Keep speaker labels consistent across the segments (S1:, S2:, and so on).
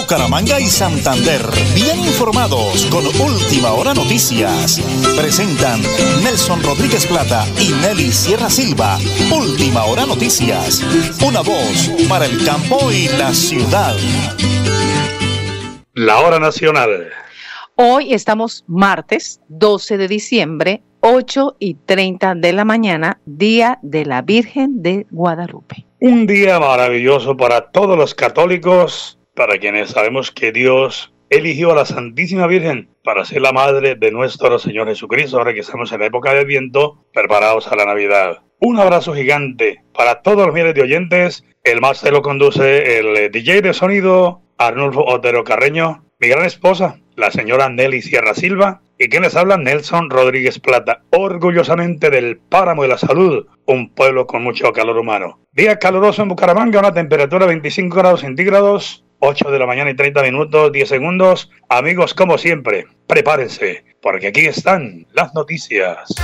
S1: Bucaramanga y Santander, bien informados con Última Hora Noticias. Presentan Nelson Rodríguez Plata y Nelly Sierra Silva. Última Hora Noticias. Una voz para el campo y la ciudad.
S2: La hora nacional.
S3: Hoy estamos martes 12 de diciembre, 8 y 30 de la mañana, Día de la Virgen de Guadalupe.
S2: Un día maravilloso para todos los católicos, para quienes sabemos que Dios eligió a la Santísima Virgen para ser la madre de nuestro Señor Jesucristo, ahora que estamos en la época del viento, preparados a la Navidad. Un abrazo gigante para todos los miles de oyentes. El máster lo conduce el DJ de sonido Arnulfo Otero Carreño, mi gran esposa, la señora Nelly Sierra Silva, y quien les habla Nelson Rodríguez Plata, orgullosamente del Páramo de la Salud, un pueblo con mucho calor humano. Día caluroso en Bucaramanga, una temperatura de 25 grados centígrados, 8 de la mañana y 30 minutos, 10 segundos. Amigos, como siempre, prepárense, porque aquí están las noticias.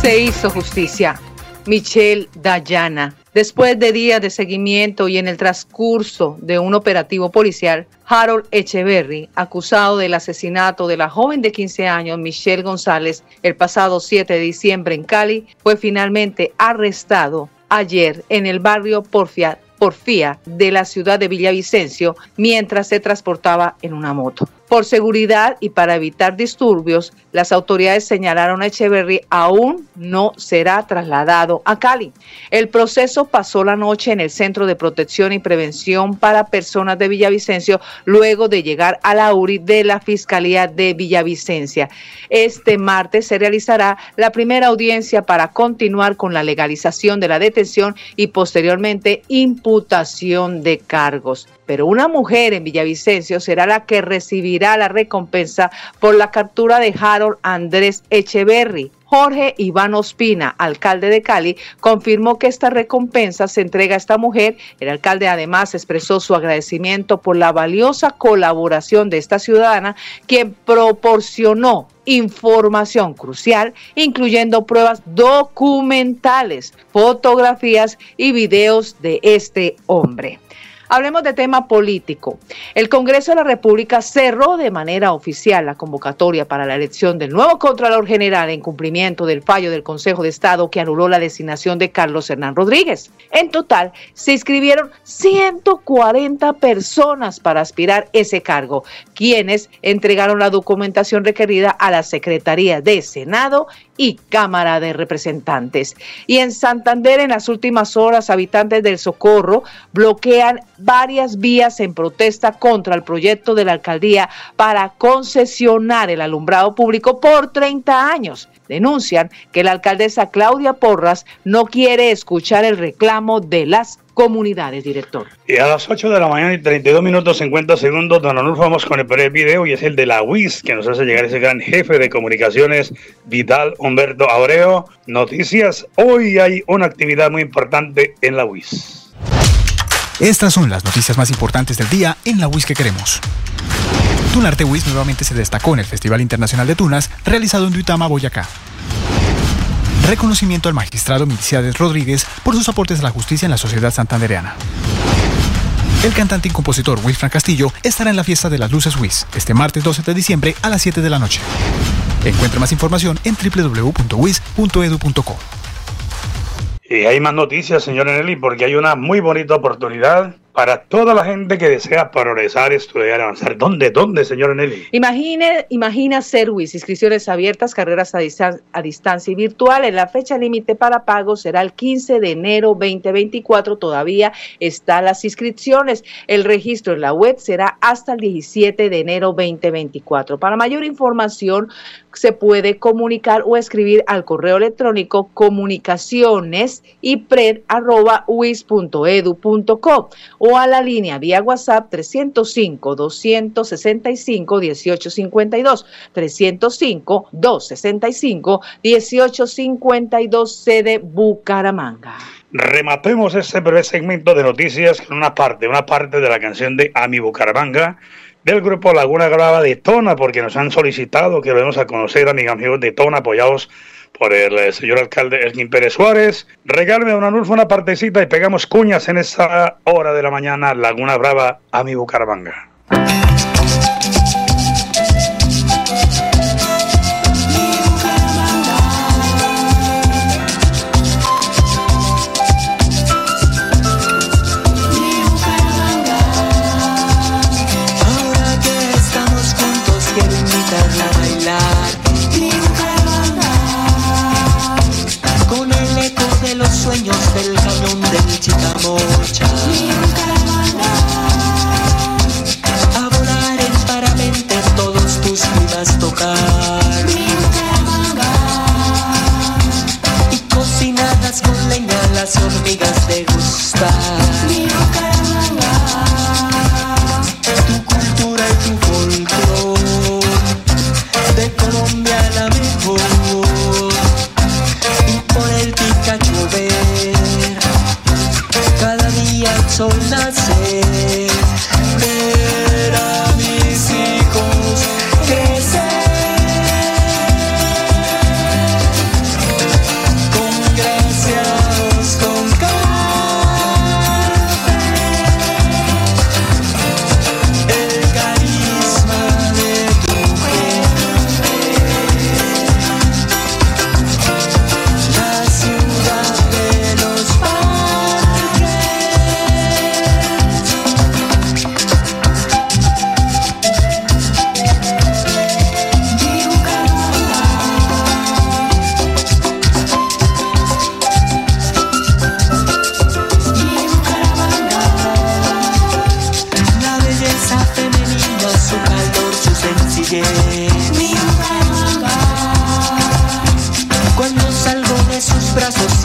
S3: Se hizo justicia. Michelle Dayana. Después de días de seguimiento y en el transcurso de un operativo policial, Harold Echeverry, acusado del asesinato de la joven de 15 años Michelle González el pasado 7 de diciembre en Cali, fue finalmente arrestado ayer en el barrio Porfia, Porfía de la ciudad de Villavicencio mientras se transportaba en una moto. Por seguridad y para evitar disturbios, las autoridades señalaron a Echeverry aún no será trasladado a Cali. El proceso pasó la noche en el Centro de Protección y Prevención para Personas de Villavicencio luego de llegar a la URI de la Fiscalía de Villavicencia. Este martes se realizará la primera audiencia para continuar con la legalización de la detención y posteriormente imputación de cargos pero una mujer en Villavicencio será la que recibirá la recompensa por la captura de Harold Andrés Echeverry. Jorge Iván Ospina, alcalde de Cali, confirmó que esta recompensa se entrega a esta mujer. El alcalde además expresó su agradecimiento por la valiosa colaboración de esta ciudadana, quien proporcionó información crucial, incluyendo pruebas documentales, fotografías y videos de este hombre. Hablemos de tema político. El Congreso de la República cerró de manera oficial la convocatoria para la elección del nuevo Contralor General en cumplimiento del fallo del Consejo de Estado que anuló la designación de Carlos Hernán Rodríguez. En total, se inscribieron 140 personas para aspirar ese cargo, quienes entregaron la documentación requerida a la Secretaría de Senado y Cámara de Representantes. Y en Santander, en las últimas horas, habitantes del Socorro bloquean varias vías en protesta contra el proyecto de la alcaldía para concesionar el alumbrado público por 30 años. Denuncian que la alcaldesa Claudia Porras no quiere escuchar el reclamo de las comunidades, director.
S2: Y a las 8 de la mañana y 32 minutos 50 segundos, don Anulfo, vamos con el primer video y es el de la UIS, que nos hace llegar ese gran jefe de comunicaciones, Vidal Humberto Abreu. Noticias, hoy hay una actividad muy importante en la UIS.
S4: Estas son las noticias más importantes del día en la UIS que queremos. Tunarte WIS nuevamente se destacó en el Festival Internacional de Tunas realizado en Duitama, Boyacá. Reconocimiento al magistrado Milciades Rodríguez por sus aportes a la justicia en la sociedad santandereana. El cantante y compositor Wilfran Castillo estará en la fiesta de las luces WIS este martes 12 de diciembre a las 7 de la noche. Encuentre más información en www.wis.edu.co.
S2: Y hay más noticias, señor Nelly, porque hay una muy bonita oportunidad para toda la gente que desea progresar, estudiar, avanzar. ¿Dónde, dónde, señor Nelly?
S3: Imagine, imagina Serwis, inscripciones abiertas, carreras a, a distancia y virtual. La fecha límite para pago será el 15 de enero 2024. Todavía están las inscripciones. El registro en la web será hasta el 17 de enero 2024. Para mayor información, se puede comunicar o escribir al correo electrónico comunicaciones y o a la línea vía WhatsApp 305-265-1852, 305-265-1852, sede Bucaramanga.
S2: Rematemos este breve segmento de noticias con una parte, una parte de la canción de Ami Bucaramanga del grupo Laguna Grava de Tona, porque nos han solicitado que lo vemos a conocer, amigos amigos de Tona, apoyados
S5: por el eh, señor alcalde Elgin Pérez Suárez. Regálame, don Anulfo, una partecita y pegamos cuñas en esa hora de la mañana, Laguna Brava, a mi Bucaramanga.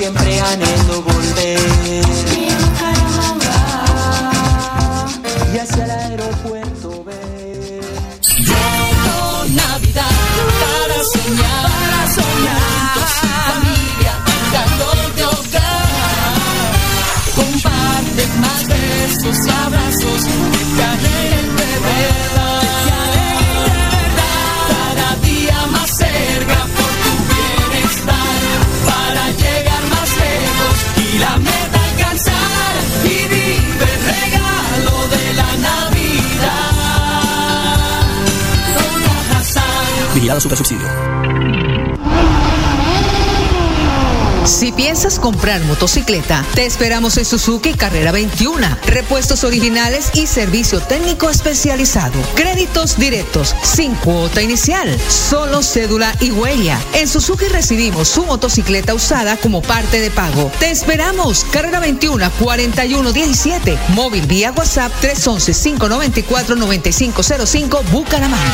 S5: siempre anhelé.
S3: Motocicleta, te esperamos en Suzuki Carrera 21. Repuestos originales y servicio técnico especializado. Créditos directos, sin cuota inicial, solo cédula y huella. En Suzuki recibimos su motocicleta usada como parte de pago. Te esperamos. Carrera 21 4117. Móvil vía WhatsApp 311 594 9505 Bucaramanga.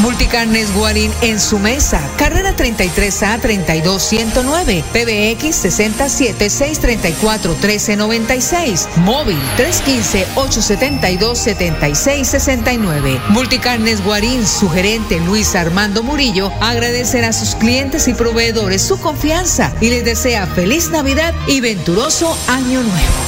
S3: Multicarnes Guarín en su mesa. Carrera 33A 32109. PBX 67 634 1396. Móvil 315 872 7669. Multicarnes Guarín, su gerente Luis Armando Murillo, agradecerá a sus clientes y proveedores su confianza y les desea feliz Navidad y venturoso Año Nuevo.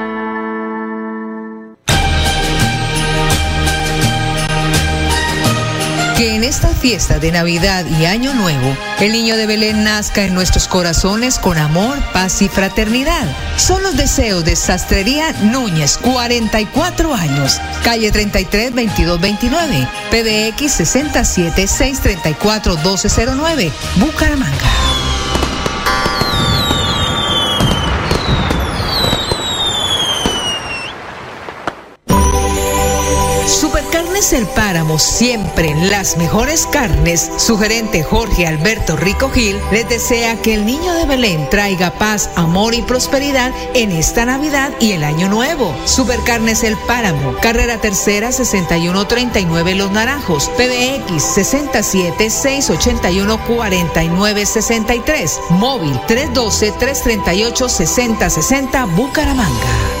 S3: Esta fiesta de Navidad y Año Nuevo, el niño de Belén nazca en nuestros corazones con amor, paz y fraternidad. Son los deseos de Sastrería Núñez, 44 años, calle 33 22 29, PBX 67 634 1209, Bucaramanga. El Páramo, siempre las mejores carnes, su gerente Jorge Alberto Rico Gil les desea que el niño de Belén traiga paz, amor y prosperidad en esta Navidad y el Año Nuevo. Supercarnes El Páramo, carrera tercera 6139 Los Naranjos, PBX 67 681 4963, móvil 312 338 6060 Bucaramanga.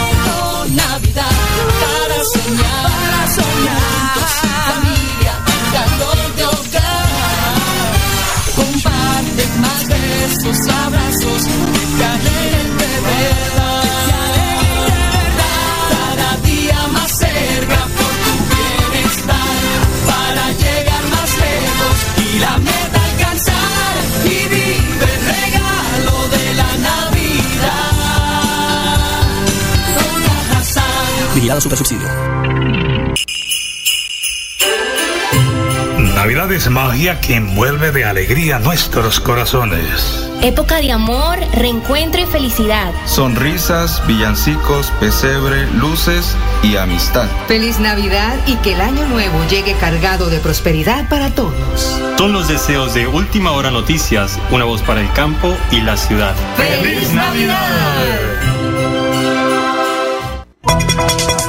S5: Con
S6: Vigilado Super Subsidio. Navidad es magia que envuelve de alegría nuestros corazones.
S7: Época de amor, reencuentro y felicidad.
S8: Sonrisas, villancicos, pesebre, luces y amistad.
S3: Feliz Navidad y que el año nuevo llegue cargado de prosperidad para todos.
S9: Son los deseos de Última Hora Noticias, una voz para el campo y la ciudad.
S5: ¡Feliz Navidad!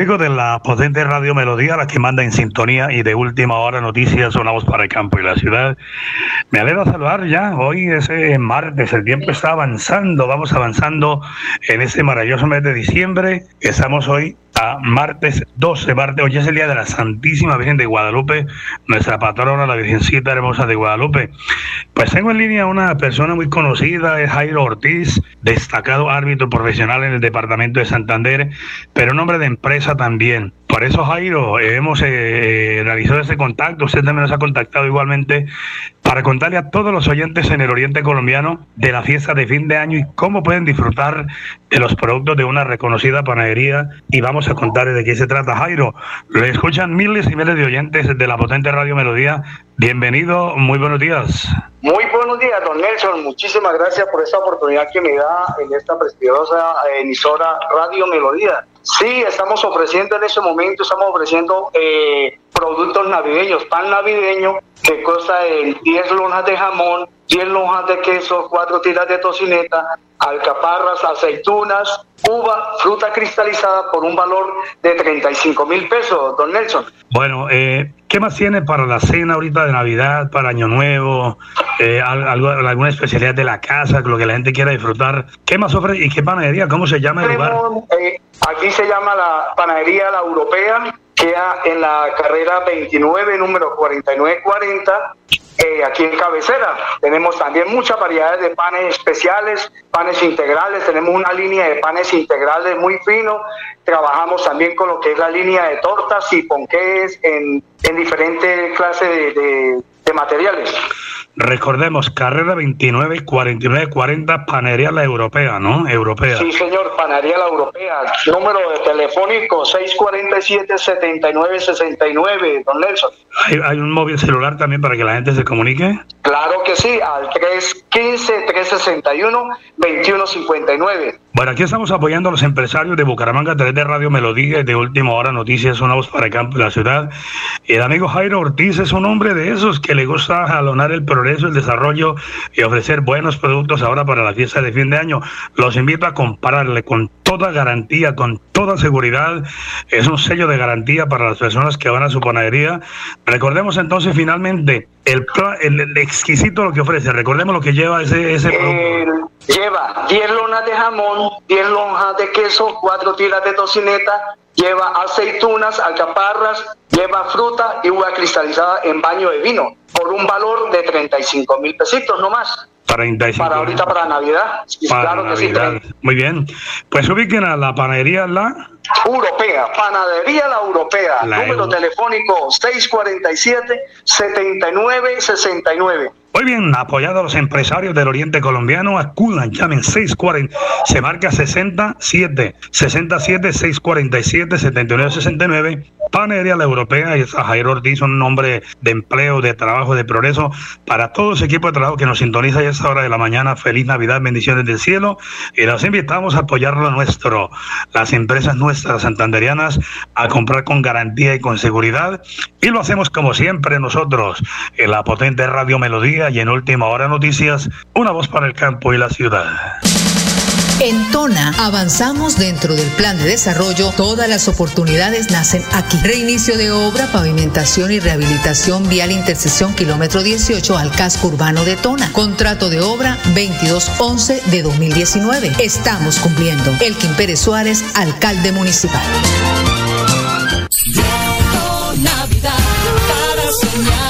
S2: Amigos de la potente Radio Melodía, la que manda en sintonía y de última hora noticias, sonamos para el campo y la ciudad. Me alegra saludar ya, hoy es martes, el tiempo está avanzando, vamos avanzando en este maravilloso mes de diciembre. Estamos hoy martes 12, martes, hoy es el día de la Santísima Virgen de Guadalupe, nuestra patrona, la Virgencita Hermosa de Guadalupe. Pues tengo en línea una persona muy conocida, es Jairo Ortiz, destacado árbitro profesional en el departamento de Santander, pero un hombre de empresa también. Por eso, Jairo, hemos eh, eh, realizado ese contacto, usted también nos ha contactado igualmente, para contarle a todos los oyentes en el oriente colombiano de la fiesta de fin de año y cómo pueden disfrutar de los productos de una reconocida panadería. Y vamos a contarles de qué se trata, Jairo. Le escuchan miles y miles de oyentes de la potente Radio Melodía. Bienvenido, muy buenos días.
S10: Muy buenos días, don Nelson. Muchísimas gracias por esta oportunidad que me da en esta prestigiosa emisora Radio Melodía. Sí, estamos ofreciendo en ese momento, estamos ofreciendo eh, productos navideños, pan navideño que cuesta 10 lonjas de jamón, 10 lonjas de queso, 4 tiras de tocineta, alcaparras, aceitunas, uva, fruta cristalizada por un valor de 35 mil pesos, don Nelson.
S2: Bueno, eh, ¿qué más tiene para la cena ahorita de Navidad, para Año Nuevo, eh, alguna especialidad de la casa, lo que la gente quiera disfrutar? ¿Qué más ofrece y qué panadería? ¿Cómo se llama el lugar?
S10: Eh, aquí se llama la panadería La Europea queda en la carrera 29, número 4940, eh, aquí en cabecera. Tenemos también muchas variedades de panes especiales, panes integrales, tenemos una línea de panes integrales muy fino, trabajamos también con lo que es la línea de tortas y ponqués en, en diferentes clases de materiales.
S2: Recordemos, carrera 29, 49, 40, Panería La Europea, ¿no? Europea.
S10: Sí, señor, Panería La Europea. Número de telefónico 647-7969, don Nelson.
S2: ¿Hay, un móvil celular también para que la gente se comunique?
S10: Claro que sí, al 315-361-2159.
S2: Bueno, aquí estamos apoyando a los empresarios de Bucaramanga a través Radio Melodía y de Última Hora Noticias, una voz para el campo de la ciudad. El amigo Jairo Ortiz es un hombre de esos que le gusta jalonar el progreso, el desarrollo y ofrecer buenos productos ahora para la fiesta de fin de año. Los invito a comprarle con toda garantía, con toda seguridad. Es un sello de garantía para las personas que van a su panadería. Recordemos entonces finalmente el, el, exquisito lo que ofrece. Recordemos lo que lleva ese, ese
S10: producto. lleva 10 lonas de jamón, 10 lonjas de queso, 4 tiras de tocineta, lleva aceitunas, alcaparras, lleva fruta y uva cristalizada en baño de vino por un valor de 35 mil pesitos no más. Para ahorita, para Navidad.
S2: claro que sí. Muy bien. Pues ubiquen a la panadería La
S10: Europea, Panadería La Europea, número telefónico 647-7969.
S2: Muy bien, apoyado a los empresarios del Oriente Colombiano, acudan, llamen 640, se marca 67, 67, 647, 7969 Panería La Europea y Jairo Ortiz, un nombre de empleo, de trabajo, de progreso para todo ese equipo de trabajo que nos sintoniza a esta hora de la mañana. Feliz Navidad, bendiciones del cielo. Y los invitamos a apoyar lo nuestro, las empresas nuestras santanderianas, a comprar con garantía y con seguridad. Y lo hacemos como siempre nosotros, en la potente Radio Melodía y en Última Hora Noticias, una voz para el campo y la ciudad.
S3: En Tona avanzamos dentro del plan de desarrollo. Todas las oportunidades nacen aquí. Reinicio de obra, pavimentación y rehabilitación vial intersección kilómetro 18 al casco urbano de Tona. Contrato de obra 2211 de 2019. Estamos cumpliendo. Elkin Pérez Suárez, alcalde municipal. Navidad para soñar,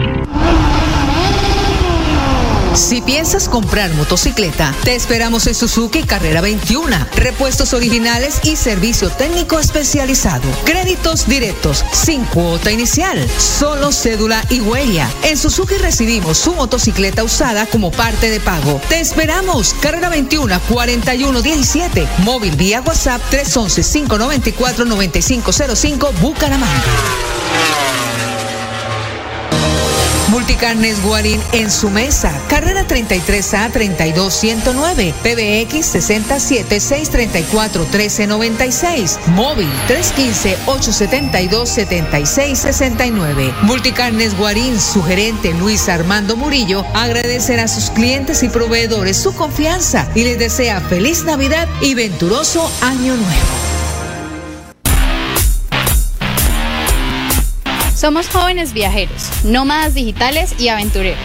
S3: Si piensas comprar motocicleta, te esperamos en Suzuki Carrera 21. Repuestos originales y servicio técnico especializado. Créditos directos, sin cuota inicial, solo cédula y huella. En Suzuki recibimos su motocicleta usada como parte de pago. Te esperamos. Carrera 21 4117. Móvil vía WhatsApp 311 594 9505 Bucaramanga. Multicarnes Guarín en su mesa. Carrera 33A 32109. PBX 67 634 1396. Móvil 315 872 7669. Multicarnes Guarín, su gerente Luis Armando Murillo, agradecerá a sus clientes y proveedores su confianza y les desea feliz Navidad y venturoso Año Nuevo.
S11: Somos jóvenes viajeros, nómadas digitales y aventureros.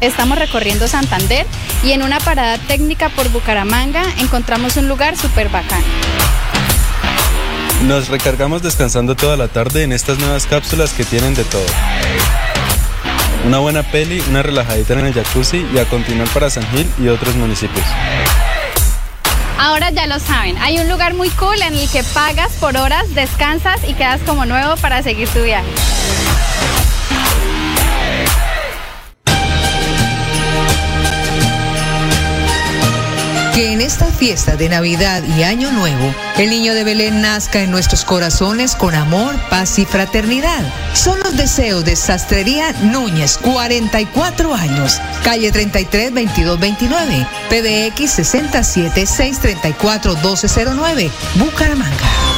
S11: Estamos recorriendo Santander y en una parada técnica por Bucaramanga encontramos un lugar súper bacán.
S12: Nos recargamos descansando toda la tarde en estas nuevas cápsulas que tienen de todo. Una buena peli, una relajadita en el jacuzzi y a continuar para San Gil y otros municipios.
S11: Ahora ya lo saben, hay un lugar muy cool en el que pagas por horas, descansas y quedas como nuevo para seguir tu viaje.
S3: Esta fiesta de Navidad y Año Nuevo, el niño de Belén nazca en nuestros corazones con amor, paz y fraternidad. Son los deseos de Sastrería Núñez, 44 años, calle 33 22 29, PBX 67 634 1209, Bucaramanga.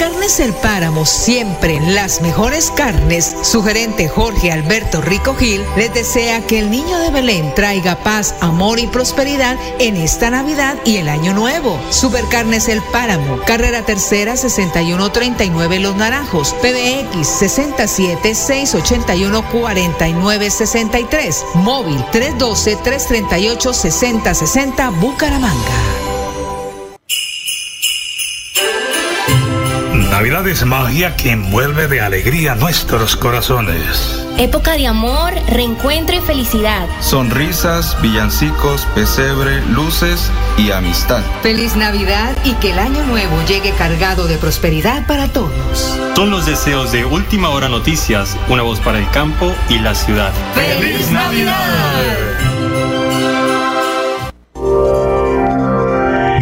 S13: Supercarnes El Páramo, siempre las mejores carnes. Su gerente Jorge Alberto Rico Gil les desea que el niño de Belén traiga paz, amor y prosperidad en esta Navidad y el Año Nuevo. Supercarnes El Páramo, carrera tercera 6139 Los Naranjos, PBX 67 681 4963, móvil 312 338 6060 Bucaramanga.
S2: Navidad es magia que envuelve de alegría nuestros corazones.
S7: Época de amor, reencuentro y felicidad.
S8: Sonrisas, villancicos, pesebre, luces y amistad.
S13: Feliz Navidad y que el año nuevo llegue cargado de prosperidad para todos.
S9: Son los deseos de Última Hora Noticias, una voz para el campo y la ciudad.
S5: ¡Feliz Navidad!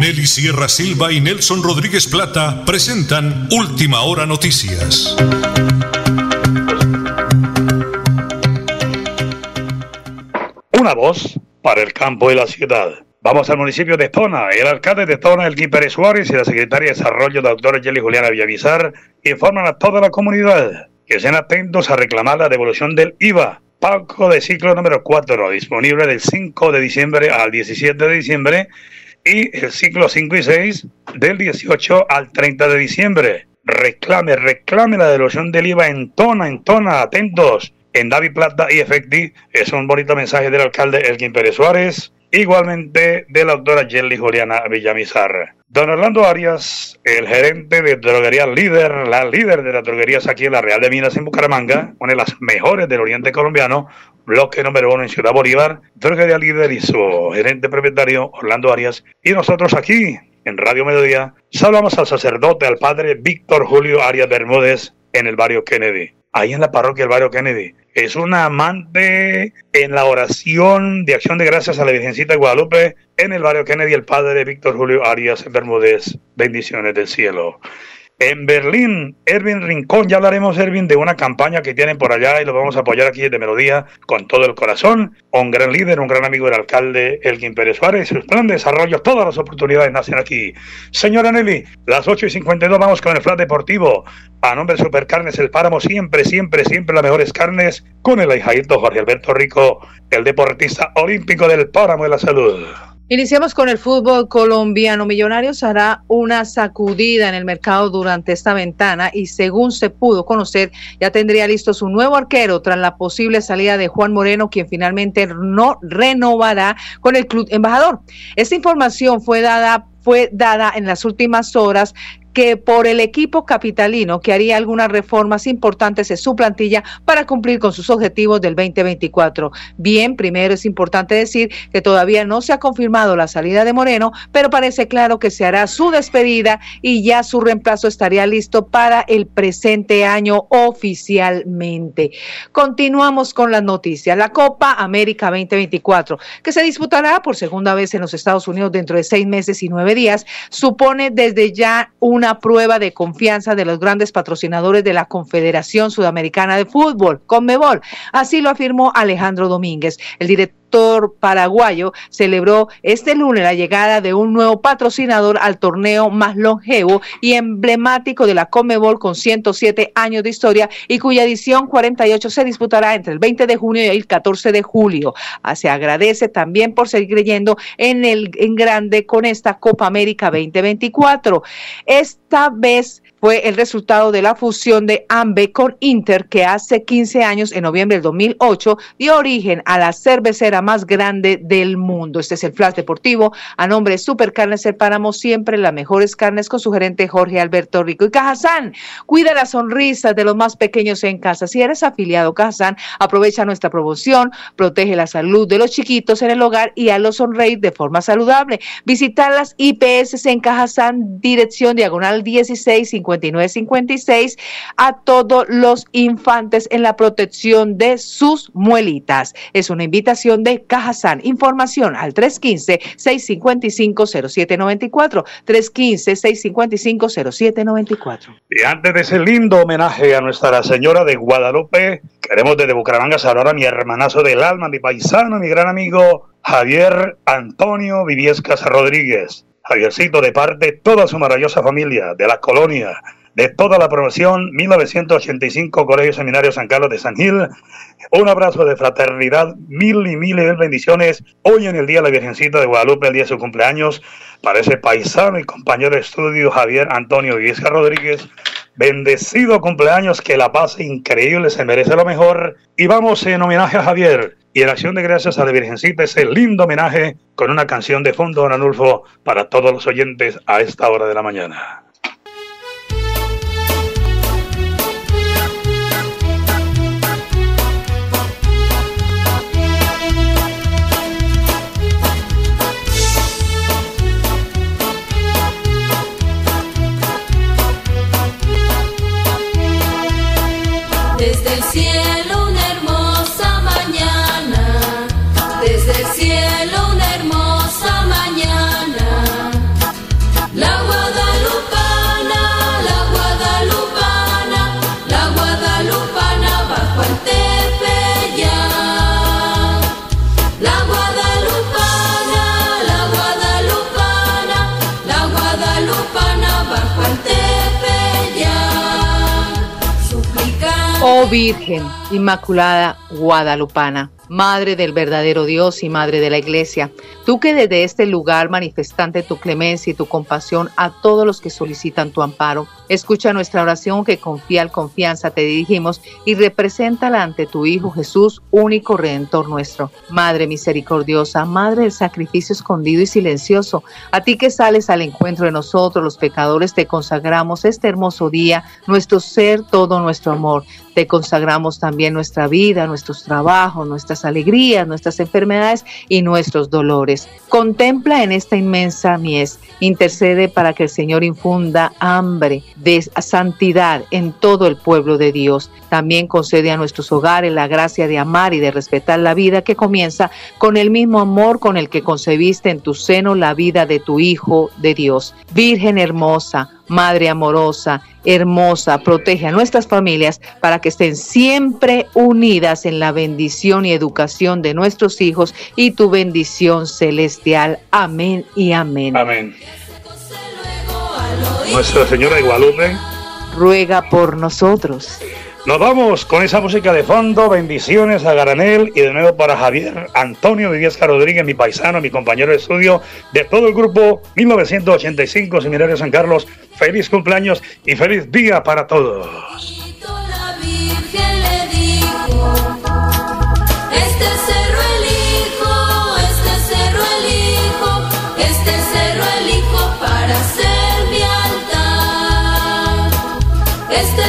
S6: Nelly Sierra Silva y Nelson Rodríguez Plata presentan Última Hora Noticias.
S2: Una voz para el campo y la ciudad. Vamos al municipio de Tona. El alcalde de Tona, el Pérez Suárez, y la secretaria de Desarrollo, doctora Jelly Juliana Villavizar, informan a toda la comunidad que estén atentos a reclamar la devolución del IVA. Pago de ciclo número 4, disponible del 5 de diciembre al 17 de diciembre y el ciclo 5 y 6 del 18 al 30 de diciembre. Reclame, reclame la devolución del IVA en tona, en tona, atentos. En David Plata y Efecti es un bonito mensaje del alcalde Elkin Pérez Suárez, igualmente de la doctora Jelly Juliana Villamizar. Don Orlando Arias, el gerente de droguería líder, la líder de las droguerías aquí en la Real de Minas en Bucaramanga, una de las mejores del oriente colombiano, bloque número uno en Ciudad Bolívar, droguería líder y su gerente propietario Orlando Arias. Y nosotros aquí, en Radio Mediodía, saludamos al sacerdote, al padre Víctor Julio Arias Bermúdez, en el barrio Kennedy ahí en la parroquia del barrio Kennedy. Es una amante en la oración de acción de gracias a la Virgencita de Guadalupe en el barrio Kennedy, el padre Víctor Julio Arias Bermúdez. Bendiciones del cielo. En Berlín, Erwin Rincón, ya hablaremos, Erwin, de una campaña que tienen por allá y lo vamos a apoyar aquí desde Melodía con todo el corazón. Un gran líder, un gran amigo del alcalde Elgin Pérez Suárez. Su plan de desarrollo, todas las oportunidades nacen aquí. Señora Nelly, las 8 y 52 vamos con el flat deportivo. A nombre de Supercarnes El Páramo, siempre, siempre, siempre las mejores carnes con el ahijadito Jorge Alberto Rico, el deportista olímpico del Páramo de la Salud.
S3: Iniciamos con el fútbol colombiano. Millonarios hará una sacudida en el mercado durante esta ventana y según se pudo conocer, ya tendría listo su nuevo arquero tras la posible salida de Juan Moreno, quien finalmente no renovará con el club embajador. Esta información fue dada fue dada en las últimas horas que por el equipo capitalino que haría algunas reformas importantes en su plantilla para cumplir con sus objetivos del 2024. Bien, primero es importante decir que todavía no se ha confirmado la salida de Moreno, pero parece claro que se hará su despedida y ya su reemplazo estaría listo para el presente año oficialmente. Continuamos con las noticias. La Copa América 2024, que se disputará por segunda vez en los Estados Unidos dentro de seis meses y nueve días, supone desde ya un prueba de confianza de los grandes patrocinadores de la Confederación Sudamericana de Fútbol, Conmebol. Así lo afirmó Alejandro Domínguez, el director paraguayo celebró este lunes la llegada de un nuevo patrocinador al torneo más longevo y emblemático de la Comebol con 107 años de historia y cuya edición 48 se disputará entre el 20 de junio y el 14 de julio. Ah, se agradece también por seguir creyendo en el en grande con esta Copa América 2024. Esta vez fue el resultado de la fusión de AMBE con Inter, que hace 15 años, en noviembre del 2008, dio origen a la cervecera más grande del mundo. Este es el Flash Deportivo. A nombre de Supercarnes El Páramo, siempre las mejores carnes con su gerente Jorge Alberto Rico. Y Cajazán, cuida la sonrisa de los más pequeños en casa. Si eres afiliado Cajazán, aprovecha nuestra promoción, protege la salud de los chiquitos en el hogar y a los sonreír de forma saludable. Visitar las IPS en Cajazán, dirección diagonal 16 5956 a todos los infantes en la protección de sus muelitas. Es una invitación de Cajazán. Información al 315-655-0794. 315-655-0794.
S2: Y antes de ese lindo homenaje a Nuestra Señora de Guadalupe, queremos desde Bucaramanga saludar a mi hermanazo del alma, mi paisano, mi gran amigo Javier Antonio Viviescas Rodríguez. Javiercito, de parte de toda su maravillosa familia, de la colonia, de toda la promoción 1985 Colegio Seminario San Carlos de San Gil. Un abrazo de fraternidad, mil y mil y mil bendiciones. Hoy en el Día de la Virgencita de Guadalupe, el día de su cumpleaños, para ese paisano y compañero de estudio Javier Antonio Vizca Rodríguez. Bendecido cumpleaños, que la paz increíble, se merece lo mejor. Y vamos en homenaje a Javier y en acción de gracias a la Virgencita, ese lindo homenaje con una canción de fondo, don Anulfo, para todos los oyentes a esta hora de la mañana.
S3: go him. Inmaculada Guadalupana, Madre del verdadero Dios y Madre de la Iglesia, tú que desde este lugar manifestante tu clemencia y tu compasión a todos los que solicitan tu amparo, escucha nuestra oración que con fiel confianza te dirigimos y represéntala ante tu Hijo Jesús, único Redentor nuestro. Madre misericordiosa, Madre del sacrificio escondido y silencioso, a ti que sales al encuentro de nosotros los pecadores, te consagramos este hermoso día, nuestro ser, todo nuestro amor. Te consagramos también nuestra vida, nuestros trabajos, nuestras alegrías, nuestras enfermedades y nuestros dolores. Contempla en esta inmensa mies, intercede para que el Señor infunda hambre de santidad en todo el pueblo de Dios. También concede a nuestros hogares la gracia de amar y de respetar la vida que comienza con el mismo amor con el que concebiste en tu seno la vida de tu Hijo de Dios. Virgen hermosa, Madre amorosa, hermosa, protege a nuestras familias para que estén siempre unidas en la bendición y educación de nuestros hijos y tu bendición celestial. Amén y amén.
S2: Amén. Nuestra Señora de Guadalupe.
S3: Ruega por nosotros.
S2: Nos vamos con esa música de fondo. Bendiciones a Garanel y de nuevo para Javier Antonio Viviesca Rodríguez, mi paisano, mi compañero de estudio de todo el grupo 1985 Seminario San Carlos. Feliz cumpleaños y feliz día para todos.
S5: este